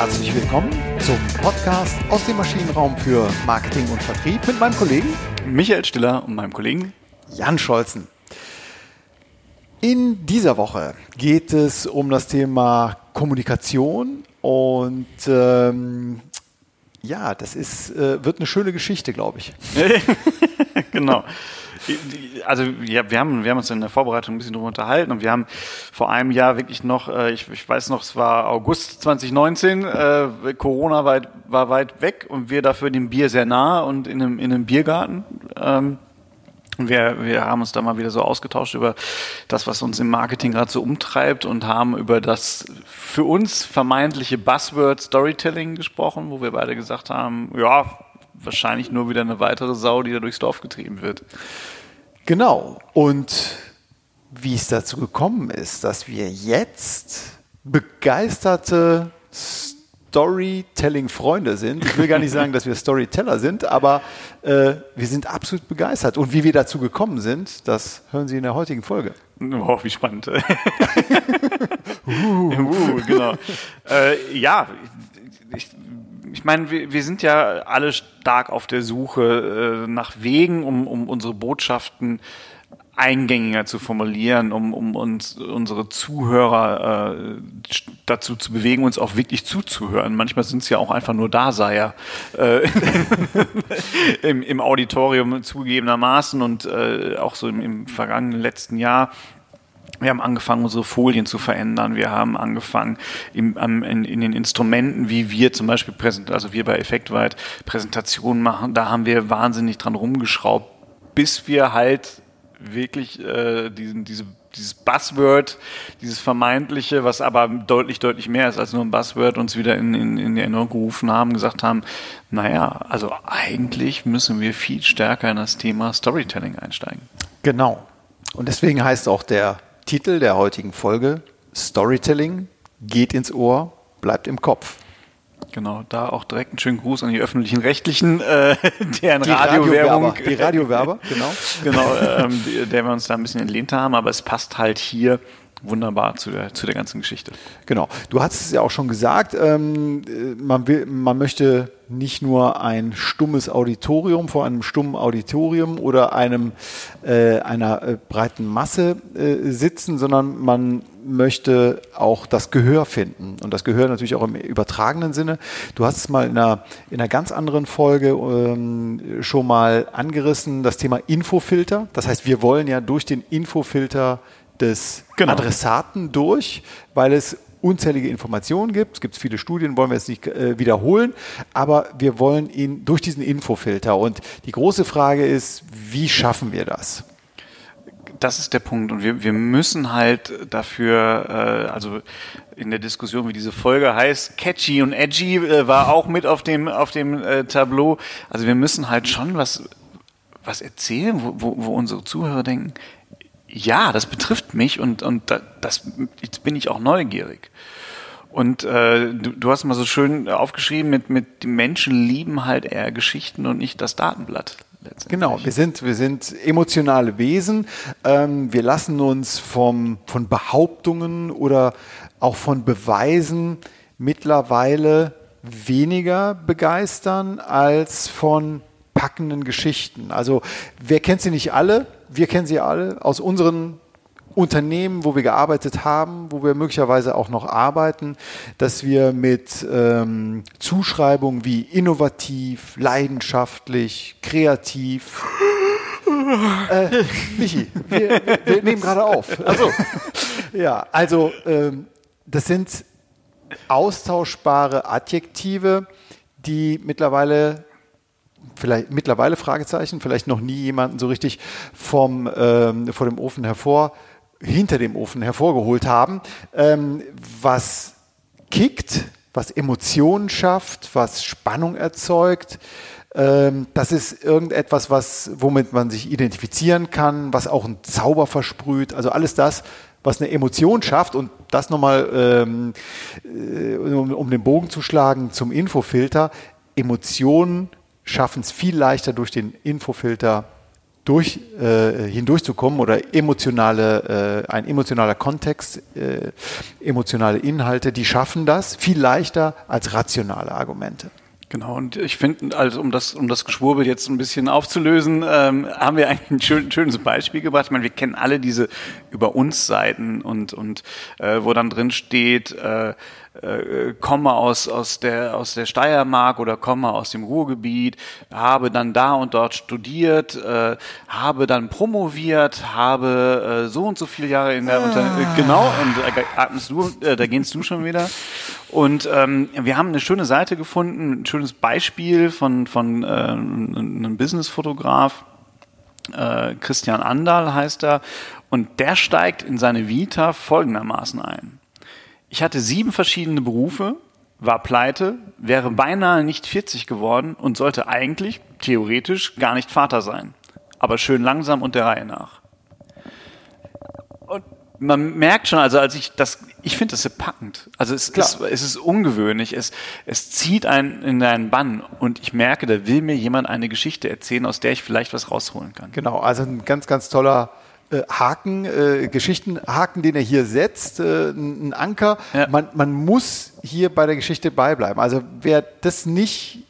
Herzlich willkommen zum Podcast aus dem Maschinenraum für Marketing und Vertrieb mit meinem Kollegen Michael Stiller und meinem Kollegen Jan Scholzen. In dieser Woche geht es um das Thema Kommunikation und ähm, ja, das ist, äh, wird eine schöne Geschichte, glaube ich. genau. Also ja, wir, haben, wir haben uns in der Vorbereitung ein bisschen darüber unterhalten und wir haben vor einem Jahr wirklich noch, äh, ich, ich weiß noch, es war August 2019, äh, Corona war, war weit weg und wir dafür dem Bier sehr nah und in einem, in einem Biergarten. Ähm, wir, wir haben uns da mal wieder so ausgetauscht über das, was uns im Marketing gerade so umtreibt und haben über das für uns vermeintliche Buzzword Storytelling gesprochen, wo wir beide gesagt haben, ja, wahrscheinlich nur wieder eine weitere Sau, die da durchs Dorf getrieben wird. Genau. Und wie es dazu gekommen ist, dass wir jetzt begeisterte Storytelling-Freunde sind. Ich will gar nicht sagen, dass wir Storyteller sind, aber äh, wir sind absolut begeistert. Und wie wir dazu gekommen sind, das hören Sie in der heutigen Folge. Oh, wie spannend. uh, genau. Äh, ja, ich, ich meine, wir, wir sind ja alle stark auf der Suche äh, nach Wegen, um, um unsere Botschaften eingängiger zu formulieren, um, um uns unsere Zuhörer äh, dazu zu bewegen, uns auch wirklich zuzuhören. Manchmal sind es ja auch einfach nur Daseier äh, im, im Auditorium zugegebenermaßen und äh, auch so im, im vergangenen letzten Jahr wir haben angefangen, unsere Folien zu verändern. Wir haben angefangen, im, in, in, den Instrumenten, wie wir zum Beispiel, präsent, also wir bei Effektweit Präsentationen machen, da haben wir wahnsinnig dran rumgeschraubt, bis wir halt wirklich äh, diesen, diese, dieses Buzzword, dieses vermeintliche, was aber deutlich, deutlich mehr ist als nur ein Buzzword, uns wieder in, in, in Erinnerung gerufen haben, gesagt haben, naja, also eigentlich müssen wir viel stärker in das Thema Storytelling einsteigen. Genau. Und deswegen heißt auch der Titel der heutigen Folge Storytelling geht ins Ohr, bleibt im Kopf. Genau, da auch direkt einen schönen Gruß an die öffentlichen Rechtlichen, äh, deren die Radiowerbung. Radiowerber, die Radiowerber, genau. genau, ähm, der wir uns da ein bisschen entlehnt haben, aber es passt halt hier wunderbar zu der, zu der ganzen Geschichte. Genau. Du hast es ja auch schon gesagt, ähm, man, will, man möchte nicht nur ein stummes Auditorium vor einem stummen Auditorium oder einem, äh, einer äh, breiten Masse äh, sitzen, sondern man möchte auch das Gehör finden. Und das Gehör natürlich auch im übertragenen Sinne. Du hast es mal in einer, in einer ganz anderen Folge ähm, schon mal angerissen, das Thema Infofilter. Das heißt, wir wollen ja durch den Infofilter des genau. Adressaten durch, weil es unzählige Informationen gibt. Es gibt viele Studien, wollen wir jetzt nicht äh, wiederholen, aber wir wollen ihn durch diesen Infofilter. Und die große Frage ist, wie schaffen wir das? Das ist der Punkt. Und wir, wir müssen halt dafür, äh, also in der Diskussion, wie diese Folge heißt, catchy und edgy äh, war auch mit auf dem, auf dem äh, Tableau. Also wir müssen halt schon was, was erzählen, wo, wo, wo unsere Zuhörer denken, ja, das betrifft mich und, und das, jetzt bin ich auch neugierig. Und äh, du, du hast mal so schön aufgeschrieben, mit, mit die Menschen lieben halt eher Geschichten und nicht das Datenblatt. Genau, wir sind, wir sind emotionale Wesen. Ähm, wir lassen uns vom, von Behauptungen oder auch von Beweisen mittlerweile weniger begeistern als von packenden Geschichten. Also wer kennt sie nicht alle? Wir kennen sie alle aus unseren Unternehmen, wo wir gearbeitet haben, wo wir möglicherweise auch noch arbeiten, dass wir mit ähm, Zuschreibungen wie innovativ, leidenschaftlich, kreativ. äh, Michi, wir, wir nehmen gerade auf. Also, ja, also ähm, das sind austauschbare Adjektive, die mittlerweile vielleicht mittlerweile Fragezeichen, vielleicht noch nie jemanden so richtig vom, ähm, vor dem Ofen hervor, hinter dem Ofen hervorgeholt haben, ähm, was kickt, was Emotionen schafft, was Spannung erzeugt. Ähm, das ist irgendetwas, was, womit man sich identifizieren kann, was auch einen Zauber versprüht. Also alles das, was eine Emotion schafft und das nochmal, ähm, äh, um, um den Bogen zu schlagen zum Infofilter, Emotionen schaffen es viel leichter durch den Infofilter durch, äh, hindurchzukommen oder emotionale, äh, ein emotionaler Kontext, äh, emotionale Inhalte, die schaffen das viel leichter als rationale Argumente. Genau, und ich finde, also um das, um das Geschwurbel jetzt ein bisschen aufzulösen, ähm, haben wir eigentlich ein schön, schönes Beispiel gebracht. Ich meine, wir kennen alle diese über uns Seiten und, und äh, wo dann drin steht, äh, äh, komme aus, aus, der, aus der Steiermark oder komme aus dem Ruhrgebiet, habe dann da und dort studiert, äh, habe dann promoviert, habe äh, so und so viele Jahre in der ah. Unter äh, genau, und äh, atmest du, äh, da gehst du schon wieder. Und ähm, wir haben eine schöne Seite gefunden, ein schönes Beispiel von, von einem Businessfotograf, Christian Andal heißt er, und der steigt in seine Vita folgendermaßen ein. Ich hatte sieben verschiedene Berufe, war pleite, wäre beinahe nicht 40 geworden und sollte eigentlich, theoretisch, gar nicht Vater sein. Aber schön langsam und der Reihe nach. Und man merkt schon, also als ich das, ich finde das sehr packend. Also es ist, es ist ungewöhnlich. Es, es zieht einen in einen Bann und ich merke, da will mir jemand eine Geschichte erzählen, aus der ich vielleicht was rausholen kann. Genau, also ein ganz, ganz toller Haken, äh, Geschichtenhaken, den er hier setzt, äh, ein Anker. Ja. Man, man muss hier bei der Geschichte beibleiben. Also wer das nicht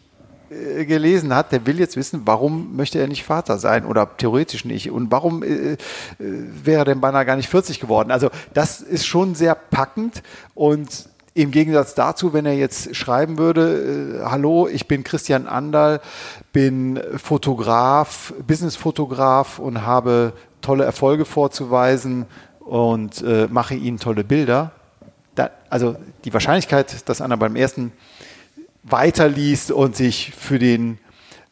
äh, gelesen hat, der will jetzt wissen, warum möchte er nicht Vater sein oder theoretisch nicht und warum äh, äh wäre denn beinahe gar nicht 40 geworden. Also das ist schon sehr packend und im Gegensatz dazu, wenn er jetzt schreiben würde, äh, hallo, ich bin Christian Andal, bin Fotograf, Businessfotograf und habe tolle Erfolge vorzuweisen und äh, mache ihnen tolle Bilder. Da, also die Wahrscheinlichkeit, dass einer beim ersten weiterliest und sich für den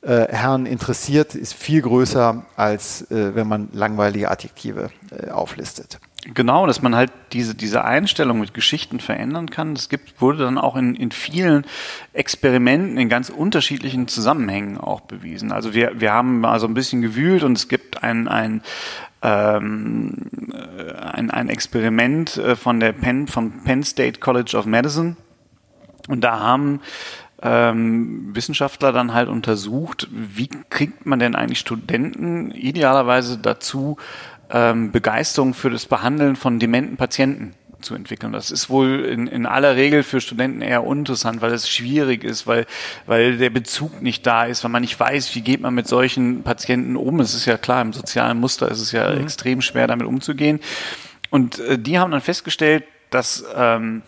äh, Herrn interessiert, ist viel größer, als äh, wenn man langweilige Adjektive äh, auflistet. Genau, dass man halt diese, diese Einstellung mit Geschichten verändern kann. Das gibt, wurde dann auch in, in vielen Experimenten in ganz unterschiedlichen Zusammenhängen auch bewiesen. Also wir, wir haben mal so ein bisschen gewühlt und es gibt ein, ein, ähm, ein, ein Experiment äh, von der Penn, vom Penn State College of Medicine. Und da haben ähm, Wissenschaftler dann halt untersucht, wie kriegt man denn eigentlich Studenten idealerweise dazu, ähm, Begeisterung für das Behandeln von dementen Patienten zu entwickeln. Das ist wohl in, in aller Regel für Studenten eher uninteressant, weil es schwierig ist, weil, weil der Bezug nicht da ist, weil man nicht weiß, wie geht man mit solchen Patienten um. Es ist ja klar, im sozialen Muster ist es ja mhm. extrem schwer, damit umzugehen. Und äh, die haben dann festgestellt, dass ähm,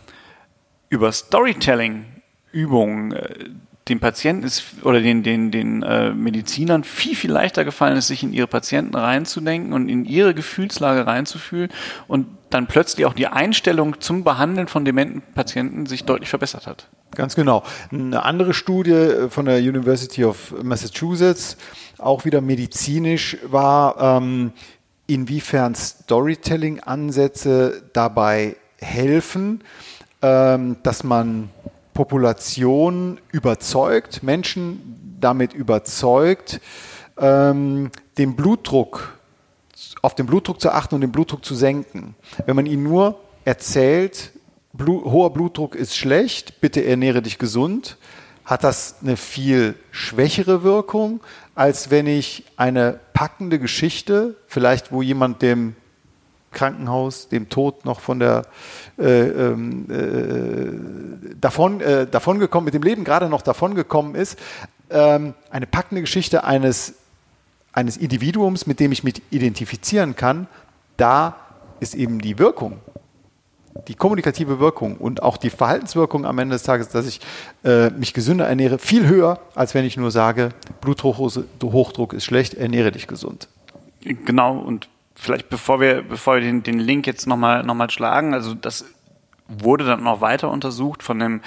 über Storytelling Übungen äh, dem Patienten ist oder den, den, den äh, Medizinern viel, viel leichter gefallen ist, sich in ihre Patienten reinzudenken und in ihre Gefühlslage reinzufühlen und dann plötzlich auch die Einstellung zum Behandeln von dementen Patienten sich deutlich verbessert hat. Ganz genau. Eine andere Studie äh, von der University of Massachusetts, auch wieder medizinisch, war, ähm, inwiefern Storytelling-Ansätze dabei helfen, ähm, dass man Population überzeugt, Menschen damit überzeugt, ähm, den Blutdruck, auf den Blutdruck zu achten und den Blutdruck zu senken. Wenn man ihnen nur erzählt, Blut, hoher Blutdruck ist schlecht, bitte ernähre dich gesund, hat das eine viel schwächere Wirkung, als wenn ich eine packende Geschichte, vielleicht wo jemand dem Krankenhaus, dem Tod noch von der äh, ähm, äh, davon, äh, davon gekommen, mit dem Leben gerade noch davon gekommen ist, ähm, eine packende Geschichte eines, eines Individuums, mit dem ich mich identifizieren kann, da ist eben die Wirkung, die kommunikative Wirkung und auch die Verhaltenswirkung am Ende des Tages, dass ich äh, mich gesünder ernähre, viel höher, als wenn ich nur sage, Bluthochdruck ist schlecht, ernähre dich gesund. Genau, und vielleicht bevor wir, bevor wir den, den Link jetzt nochmal noch mal schlagen, also das wurde dann noch weiter untersucht von dem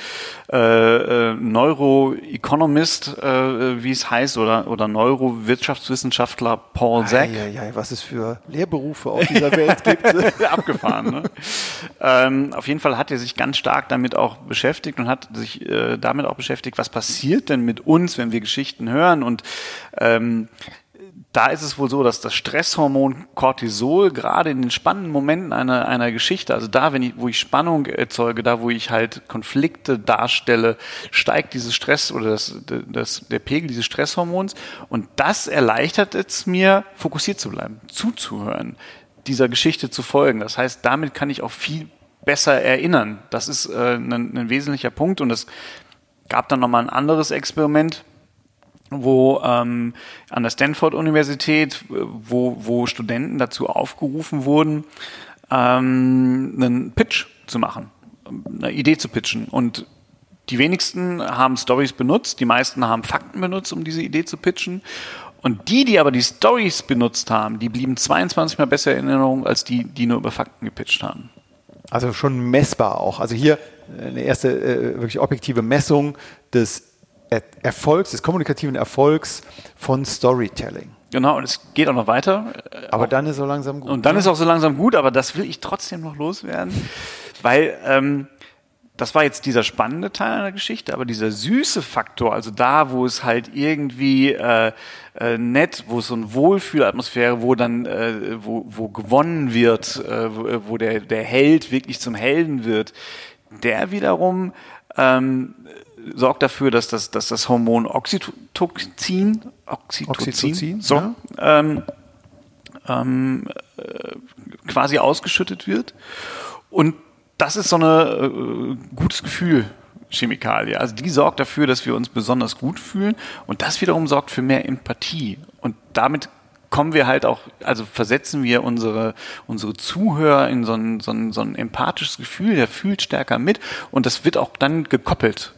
äh, äh, Neuroeconomist, äh, wie es heißt, oder, oder Neurowirtschaftswissenschaftler Paul Zack. Ja, ja, was es für Lehrberufe auf dieser Welt gibt. Abgefahren. Ne? ähm, auf jeden Fall hat er sich ganz stark damit auch beschäftigt und hat sich äh, damit auch beschäftigt, was passiert denn mit uns, wenn wir Geschichten hören und ähm, da ist es wohl so, dass das Stresshormon Cortisol gerade in den spannenden Momenten einer, einer Geschichte, also da, wenn ich, wo ich Spannung erzeuge, da, wo ich halt Konflikte darstelle, steigt dieses Stress oder das, das, der Pegel dieses Stresshormons und das erleichtert es mir, fokussiert zu bleiben, zuzuhören, dieser Geschichte zu folgen. Das heißt, damit kann ich auch viel besser erinnern. Das ist äh, ein, ein wesentlicher Punkt und es gab dann nochmal ein anderes Experiment, wo ähm, an der Stanford-Universität, wo, wo Studenten dazu aufgerufen wurden, ähm, einen Pitch zu machen, eine Idee zu pitchen. Und die wenigsten haben Stories benutzt, die meisten haben Fakten benutzt, um diese Idee zu pitchen. Und die, die aber die Stories benutzt haben, die blieben 22 mal besser in Erinnerung als die, die nur über Fakten gepitcht haben. Also schon messbar auch. Also hier eine erste äh, wirklich objektive Messung des Erfolgs, des kommunikativen Erfolgs von Storytelling. Genau, und es geht auch noch weiter. Aber dann ist so langsam gut. Und dann ne? ist auch so langsam gut, aber das will ich trotzdem noch loswerden, weil ähm, das war jetzt dieser spannende Teil einer Geschichte, aber dieser süße Faktor, also da, wo es halt irgendwie äh, äh, nett, wo es so eine Wohlfühlatmosphäre, wo dann, äh, wo, wo gewonnen wird, äh, wo der, der Held wirklich zum Helden wird, der wiederum ähm, sorgt dafür, dass das, dass das Hormon Oxytocin, Oxytocin, Oxytocin so, ja. ähm, ähm, äh, quasi ausgeschüttet wird. Und das ist so ein äh, gutes Gefühl. Chemikalie. Also die sorgt dafür, dass wir uns besonders gut fühlen und das wiederum sorgt für mehr Empathie. Und damit kommen wir halt auch, also versetzen wir unsere, unsere Zuhörer in so ein, so, ein, so ein empathisches Gefühl, der fühlt stärker mit und das wird auch dann gekoppelt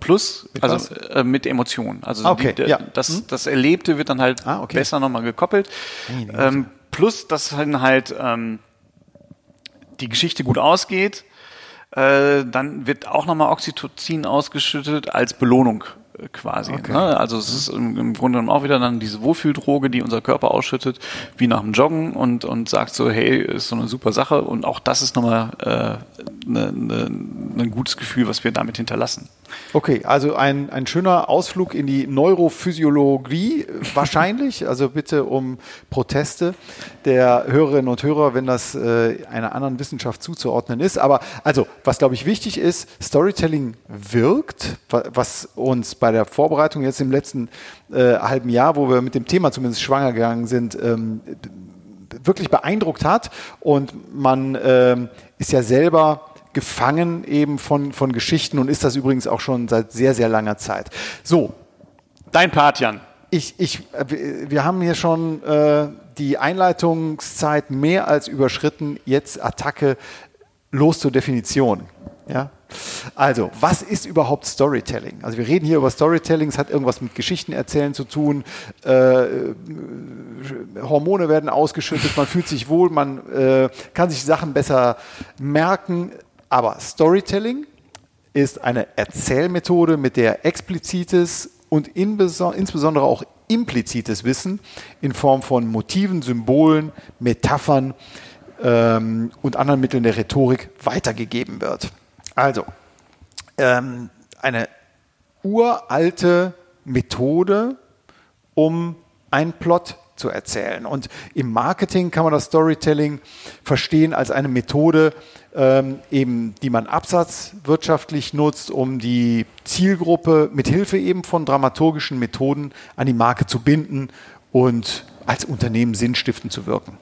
plus mit also äh, mit Emotionen. Also okay, die, ja. das, hm? das Erlebte wird dann halt ah, okay. besser nochmal gekoppelt. Ähm, plus, dass dann halt ähm, die Geschichte gut ausgeht, äh, dann wird auch nochmal Oxytocin ausgeschüttet als Belohnung quasi. Okay. Ne? Also es ist im, im, Grunde genommen auch wieder dann diese Wohlfühldroge, die unser Körper ausschüttet, wie nach dem Joggen und, und sagt so, hey, ist so eine super Sache. Und auch das ist nochmal äh, ne, ne, ein gutes Gefühl, was wir damit hinterlassen. Okay, also ein, ein schöner Ausflug in die Neurophysiologie wahrscheinlich. Also bitte um Proteste der Hörerinnen und Hörer, wenn das äh, einer anderen Wissenschaft zuzuordnen ist. Aber also, was glaube ich wichtig ist, Storytelling wirkt, was uns bei der Vorbereitung jetzt im letzten äh, halben Jahr, wo wir mit dem Thema zumindest schwanger gegangen sind, ähm, wirklich beeindruckt hat. Und man ähm, ist ja selber gefangen eben von, von Geschichten und ist das übrigens auch schon seit sehr, sehr langer Zeit. So. Dein Part, Jan. Ich, ich, wir haben hier schon äh, die Einleitungszeit mehr als überschritten. Jetzt Attacke los zur Definition. Ja? Also, was ist überhaupt Storytelling? Also, wir reden hier über Storytelling, es hat irgendwas mit Geschichten erzählen zu tun. Äh, Hormone werden ausgeschüttet, man fühlt sich wohl, man äh, kann sich Sachen besser merken. Aber Storytelling ist eine Erzählmethode, mit der explizites und insbesondere auch implizites Wissen in Form von Motiven, Symbolen, Metaphern ähm, und anderen Mitteln der Rhetorik weitergegeben wird. Also, ähm, eine uralte Methode, um einen Plot zu erzählen. Und im Marketing kann man das Storytelling verstehen als eine Methode, ähm, eben, die man absatzwirtschaftlich nutzt, um die Zielgruppe mit Hilfe eben von dramaturgischen Methoden an die Marke zu binden und als Unternehmen sinnstiftend zu wirken.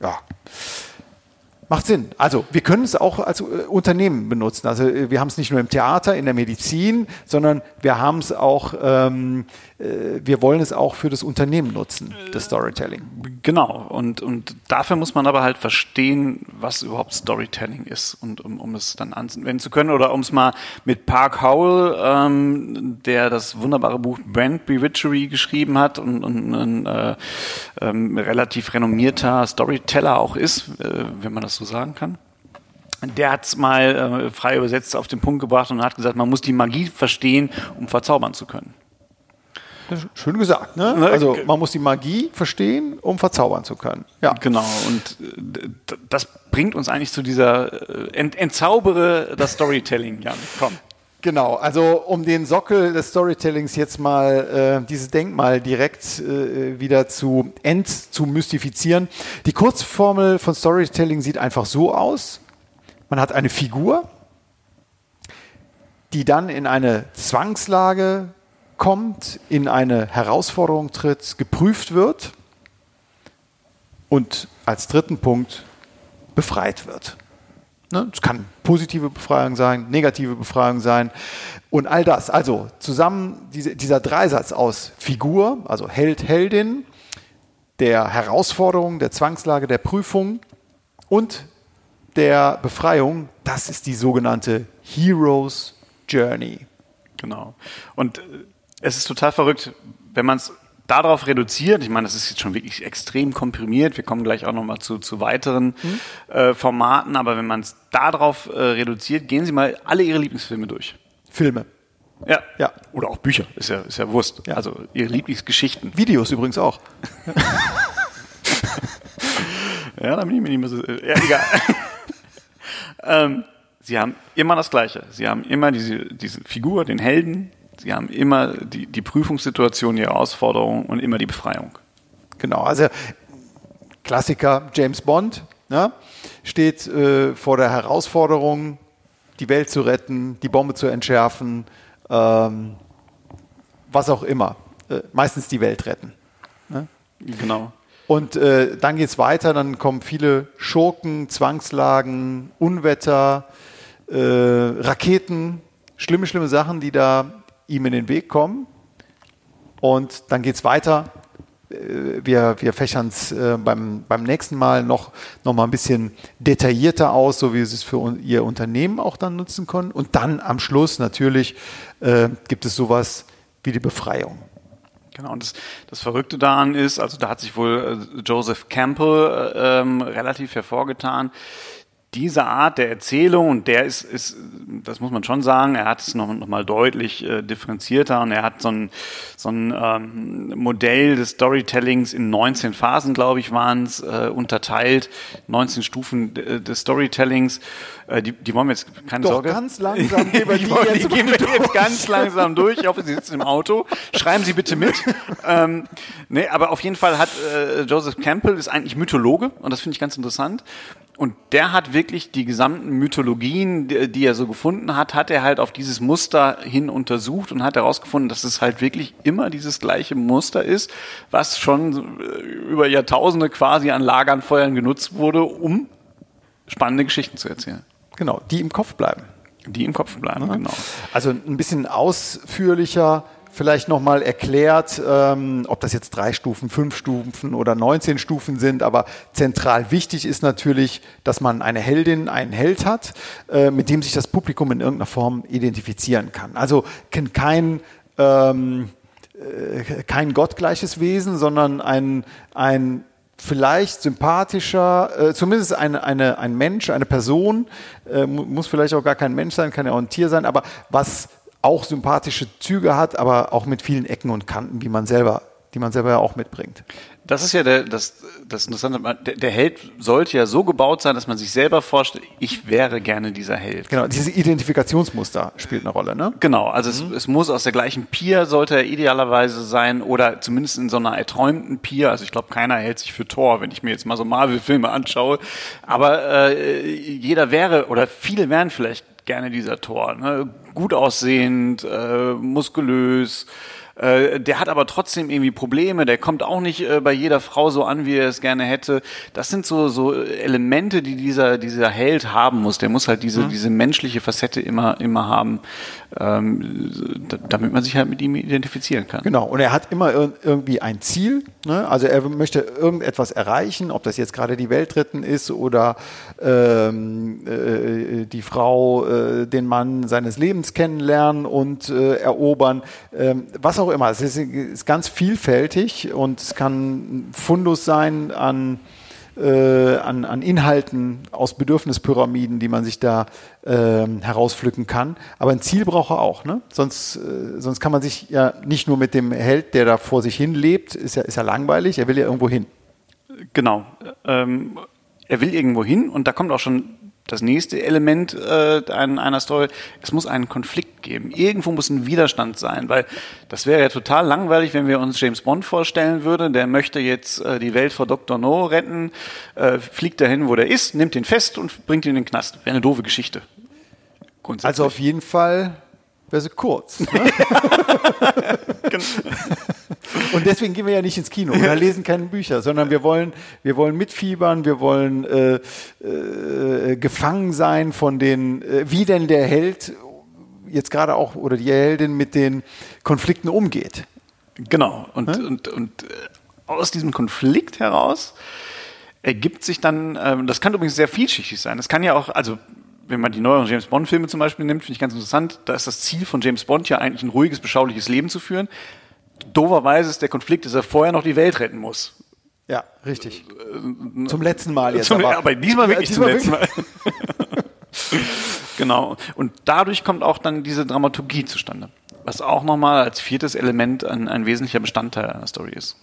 Ja. Macht Sinn. Also wir können es auch als äh, Unternehmen benutzen. Also äh, wir haben es nicht nur im Theater, in der Medizin, sondern wir haben es auch, ähm, äh, wir wollen es auch für das Unternehmen nutzen, das Storytelling. Genau. Und, und dafür muss man aber halt verstehen, was überhaupt Storytelling ist und um, um es dann anwenden zu können. Oder um es mal mit Park Howell, ähm, der das wunderbare Buch Brand Bewitchery geschrieben hat und, und ein äh, ähm, relativ renommierter Storyteller auch ist, äh, wenn man das so sagen kann. Der hat es mal äh, frei übersetzt auf den Punkt gebracht und hat gesagt, man muss die Magie verstehen, um verzaubern zu können. Schön gesagt, ne? ne? Also man muss die Magie verstehen, um verzaubern zu können. Ja. Genau. Und äh, das bringt uns eigentlich zu dieser äh, ent, entzaubere das Storytelling, Jan. Komm. Genau, also um den Sockel des Storytellings jetzt mal, äh, dieses Denkmal direkt äh, wieder zu end zu mystifizieren. Die Kurzformel von Storytelling sieht einfach so aus. Man hat eine Figur, die dann in eine Zwangslage kommt, in eine Herausforderung tritt, geprüft wird und als dritten Punkt befreit wird. Ne? Es kann positive Befreiung sein, negative Befreiung sein und all das. Also zusammen diese, dieser Dreisatz aus Figur, also Held, Heldin, der Herausforderung, der Zwangslage, der Prüfung und der Befreiung, das ist die sogenannte Heroes Journey. Genau. Und äh, es ist total verrückt, wenn man es darauf reduziert, ich meine, das ist jetzt schon wirklich extrem komprimiert, wir kommen gleich auch nochmal zu, zu weiteren mhm. äh, Formaten, aber wenn man es darauf äh, reduziert, gehen Sie mal alle Ihre Lieblingsfilme durch. Filme. Ja. ja. Oder auch Bücher, ist ja, ist ja Wurst. Ja. Also Ihre Lieblingsgeschichten. Videos übrigens auch. ja, da bin ich mir nicht mehr so. Ja, egal. ähm, Sie haben immer das Gleiche. Sie haben immer diese, diese Figur, den Helden, Sie haben immer die, die Prüfungssituation, die Herausforderung und immer die Befreiung. Genau, also Klassiker James Bond ne, steht äh, vor der Herausforderung, die Welt zu retten, die Bombe zu entschärfen, ähm, was auch immer. Äh, meistens die Welt retten. Ne? Genau. Und äh, dann geht es weiter, dann kommen viele Schurken, Zwangslagen, Unwetter, äh, Raketen, schlimme, schlimme Sachen, die da ihm in den Weg kommen. Und dann geht es weiter. Äh, wir, wir fächern es äh, beim, beim nächsten Mal noch, noch mal ein bisschen detaillierter aus, so wie Sie es für Ihr Unternehmen auch dann nutzen können. Und dann am Schluss natürlich äh, gibt es sowas wie die Befreiung. Genau, und das, das Verrückte daran ist, also da hat sich wohl äh, Joseph Campbell äh, ähm, relativ hervorgetan, diese Art der Erzählung, und der ist, ist, das muss man schon sagen, er hat es noch, noch mal deutlich äh, differenzierter und er hat so ein, so ein ähm, Modell des Storytellings in 19 Phasen, glaube ich, waren es, äh, unterteilt, 19 Stufen des Storytellings. Äh, die, die wollen wir jetzt, keine Doch, Sorge. ganz langsam gehen wir die, die gehen wir jetzt ganz langsam durch. Ich hoffe, Sie sitzen im Auto. Schreiben Sie bitte mit. ähm, nee, aber auf jeden Fall hat äh, Joseph Campbell, ist eigentlich Mythologe und das finde ich ganz interessant. Und der hat wirklich die gesamten Mythologien, die, er so gefunden hat, hat er halt auf dieses Muster hin untersucht und hat herausgefunden, dass es halt wirklich immer dieses gleiche Muster ist, was schon äh, über Jahrtausende quasi an Lagernfeuern genutzt wurde, um spannende Geschichten zu erzählen. Genau, die im Kopf bleiben. Die im Kopf bleiben, ja. genau. Also ein bisschen ausführlicher vielleicht nochmal erklärt, ähm, ob das jetzt drei Stufen, fünf Stufen oder 19 Stufen sind, aber zentral wichtig ist natürlich, dass man eine Heldin, einen Held hat, äh, mit dem sich das Publikum in irgendeiner Form identifizieren kann. Also kein ähm, äh, kein gottgleiches Wesen, sondern ein, ein vielleicht sympathischer, äh, zumindest eine, eine, ein Mensch, eine Person, äh, muss vielleicht auch gar kein Mensch sein, kann ja auch ein Tier sein, aber was auch sympathische Züge hat, aber auch mit vielen Ecken und Kanten, wie man selber, die man selber ja auch mitbringt. Das ist ja der, das, das Interessante. Der, der Held sollte ja so gebaut sein, dass man sich selber vorstellt, ich wäre gerne dieser Held. Genau, dieses Identifikationsmuster spielt eine Rolle, ne? Genau, also mhm. es, es muss aus der gleichen Peer, sollte er idealerweise sein, oder zumindest in so einer erträumten Peer. Also ich glaube, keiner hält sich für Thor, wenn ich mir jetzt mal so Marvel-Filme anschaue. Aber äh, jeder wäre, oder viele wären vielleicht gerne dieser Tor. Ne? Gut aussehend, äh, muskulös, äh, der hat aber trotzdem irgendwie Probleme, der kommt auch nicht äh, bei jeder Frau so an, wie er es gerne hätte. Das sind so, so Elemente, die dieser, dieser Held haben muss. Der muss halt diese, mhm. diese menschliche Facette immer, immer haben, ähm, damit man sich halt mit ihm identifizieren kann. Genau, und er hat immer irgendwie ein Ziel. Ne? Also er möchte irgendetwas erreichen, ob das jetzt gerade die Welt retten ist oder ähm, äh, die Frau äh, den Mann seines Lebens kennenlernen und äh, erobern. Ähm, was auch auch immer. Es ist, ist, ganz vielfältig und es kann Fundus sein an, äh, an, an, Inhalten aus Bedürfnispyramiden, die man sich da äh, herauspflücken kann. Aber ein Ziel braucht er auch. Ne? Sonst, äh, sonst kann man sich ja nicht nur mit dem Held, der da vor sich hin lebt, ist ja, ist ja langweilig, er will ja irgendwo hin. Genau. Ähm, er will irgendwo hin und da kommt auch schon das nächste Element äh, einer Story, es muss einen Konflikt geben. Irgendwo muss ein Widerstand sein, weil das wäre ja total langweilig, wenn wir uns James Bond vorstellen würden, der möchte jetzt äh, die Welt vor Dr. No retten, äh, fliegt dahin, wo der ist, nimmt ihn fest und bringt ihn in den Knast. Wäre eine doofe Geschichte. Also auf jeden Fall wäre sie kurz. Ne? Und deswegen gehen wir ja nicht ins Kino oder lesen keine Bücher, sondern wir wollen, wir wollen mitfiebern, wir wollen äh, äh, gefangen sein von den, äh, wie denn der Held jetzt gerade auch oder die Heldin mit den Konflikten umgeht. Genau. Und, hm? und, und äh, aus diesem Konflikt heraus ergibt sich dann, ähm, das kann übrigens sehr vielschichtig sein. Das kann ja auch, also wenn man die neueren James Bond-Filme zum Beispiel nimmt, finde ich ganz interessant, da ist das Ziel von James Bond ja eigentlich ein ruhiges, beschauliches Leben zu führen. Doverweise ist der Konflikt, dass er vorher noch die Welt retten muss. Ja, richtig. Zum letzten Mal jetzt. Zum, aber, aber diesmal wirklich diesmal zum letzten Mal. genau. Und dadurch kommt auch dann diese Dramaturgie zustande. Was auch nochmal als viertes Element ein, ein wesentlicher Bestandteil einer Story ist.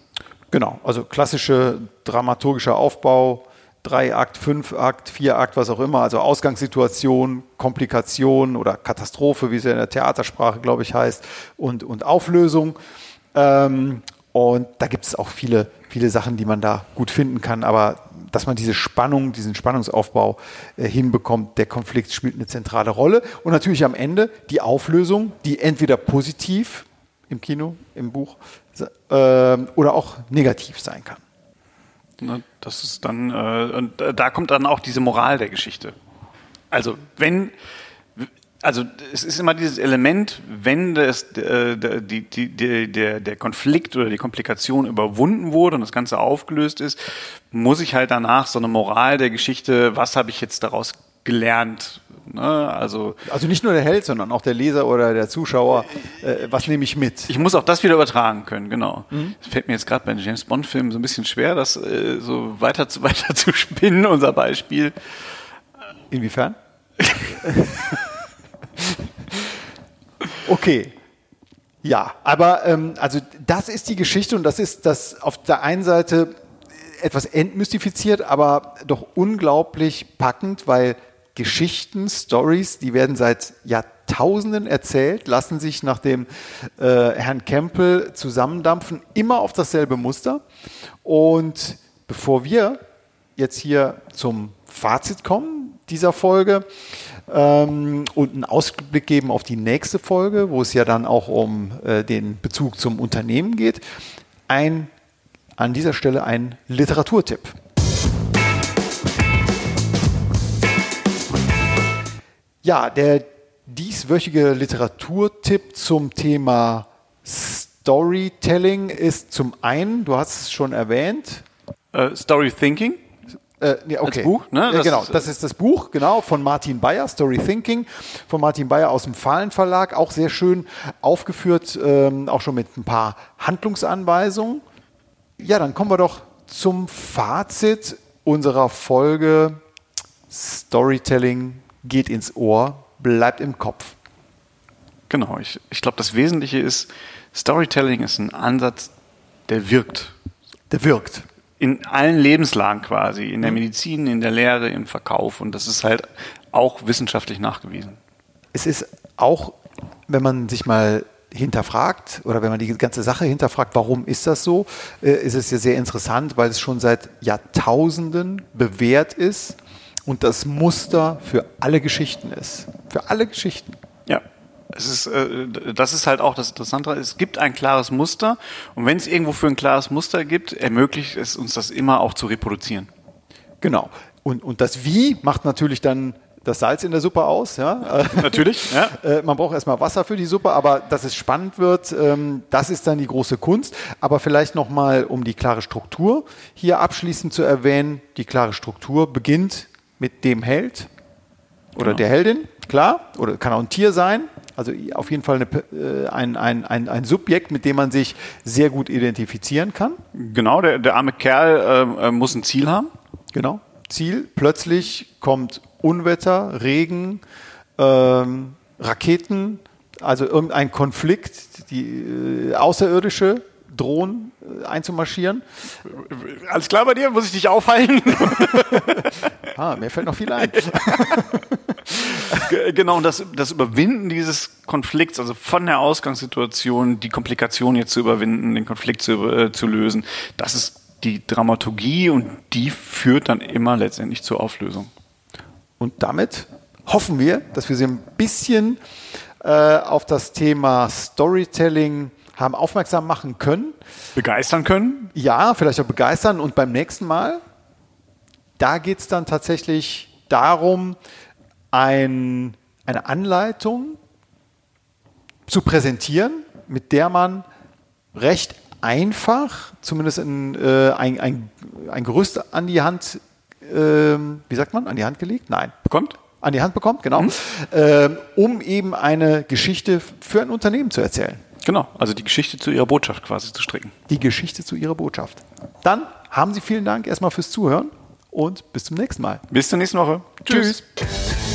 Genau, also klassische dramaturgischer Aufbau, drei Akt, fünf Akt, vier Akt, was auch immer, also Ausgangssituation, Komplikation oder Katastrophe, wie es ja in der Theatersprache, glaube ich, heißt, und, und Auflösung. Ähm, und da gibt es auch viele, viele Sachen, die man da gut finden kann, aber dass man diese Spannung, diesen Spannungsaufbau äh, hinbekommt, der Konflikt spielt eine zentrale Rolle. Und natürlich am Ende die Auflösung, die entweder positiv im Kino, im Buch äh, oder auch negativ sein kann. Ne, das ist dann, äh, und äh, da kommt dann auch diese Moral der Geschichte. Also, wenn, also es ist immer dieses Element, wenn das, äh, die, die, die, der, der Konflikt oder die Komplikation überwunden wurde und das Ganze aufgelöst ist, muss ich halt danach so eine Moral der Geschichte, was habe ich jetzt daraus gelernt, Ne? Also, also nicht nur der Held, sondern auch der Leser oder der Zuschauer. Äh, was nehme ich mit? Ich muss auch das wieder übertragen können, genau. Mhm. Das fällt mir jetzt gerade bei den James Bond-Filmen so ein bisschen schwer, das äh, so weiter zu, weiter zu spinnen, unser Beispiel. Inwiefern? okay. Ja, aber ähm, also das ist die Geschichte und das ist das auf der einen Seite etwas entmystifiziert, aber doch unglaublich packend, weil Geschichten, Stories, die werden seit Jahrtausenden erzählt, lassen sich nach dem äh, Herrn Campbell zusammendampfen, immer auf dasselbe Muster. Und bevor wir jetzt hier zum Fazit kommen dieser Folge ähm, und einen Ausblick geben auf die nächste Folge, wo es ja dann auch um äh, den Bezug zum Unternehmen geht, ein an dieser Stelle ein Literaturtipp. Ja, der dieswöchige Literaturtipp zum Thema Storytelling ist zum einen, du hast es schon erwähnt, uh, Story Thinking. Äh, nee, okay. Als Buch, ne? Das genau, das ist das Buch, genau, von Martin Bayer, Story Thinking, von Martin Bayer aus dem Fahlen Verlag, auch sehr schön aufgeführt, ähm, auch schon mit ein paar Handlungsanweisungen. Ja, dann kommen wir doch zum Fazit unserer Folge Storytelling geht ins Ohr, bleibt im Kopf. Genau, ich, ich glaube, das Wesentliche ist, Storytelling ist ein Ansatz, der wirkt. Der wirkt. In allen Lebenslagen quasi, in der mhm. Medizin, in der Lehre, im Verkauf. Und das ist halt auch wissenschaftlich nachgewiesen. Es ist auch, wenn man sich mal hinterfragt oder wenn man die ganze Sache hinterfragt, warum ist das so, äh, ist es ja sehr interessant, weil es schon seit Jahrtausenden bewährt ist und das Muster für alle Geschichten ist. Für alle Geschichten. Ja. Es ist, äh, das ist halt auch das Interessante. Es gibt ein klares Muster und wenn es irgendwo für ein klares Muster gibt, ermöglicht es uns das immer auch zu reproduzieren. Genau. Und, und das Wie macht natürlich dann das Salz in der Suppe aus. Ja? Natürlich. Ja. Äh, man braucht erstmal Wasser für die Suppe, aber dass es spannend wird, ähm, das ist dann die große Kunst. Aber vielleicht nochmal, um die klare Struktur hier abschließend zu erwähnen. Die klare Struktur beginnt mit dem Held oder genau. der Heldin, klar, oder kann auch ein Tier sein. Also auf jeden Fall eine, äh, ein, ein, ein, ein Subjekt, mit dem man sich sehr gut identifizieren kann. Genau, der, der arme Kerl äh, äh muss ein Ziel haben. Genau, Ziel. Plötzlich kommt Unwetter, Regen, ähm, Raketen, also irgendein Konflikt, die äh, Außerirdische drohen äh, einzumarschieren. Alles klar bei dir? Muss ich dich aufhalten? ah, mir fällt noch viel ein. genau, und das, das Überwinden dieses Konflikts, also von der Ausgangssituation die Komplikation jetzt zu überwinden, den Konflikt zu, äh, zu lösen, das ist die Dramaturgie und die führt dann immer letztendlich zur Auflösung. Und damit hoffen wir, dass wir Sie ein bisschen äh, auf das Thema Storytelling haben aufmerksam machen können. Begeistern können? Ja, vielleicht auch begeistern. Und beim nächsten Mal, da geht es dann tatsächlich darum, ein, eine Anleitung zu präsentieren, mit der man recht einfach, zumindest in, äh, ein, ein, ein Gerüst an die Hand, äh, wie sagt man, an die Hand gelegt? Nein. Bekommt? An die Hand bekommt, genau. Mhm. Äh, um eben eine Geschichte für ein Unternehmen zu erzählen. Genau, also die Geschichte zu Ihrer Botschaft quasi zu stricken. Die Geschichte zu Ihrer Botschaft. Dann haben Sie vielen Dank erstmal fürs Zuhören und bis zum nächsten Mal. Bis zur nächsten Woche. Tschüss. Tschüss.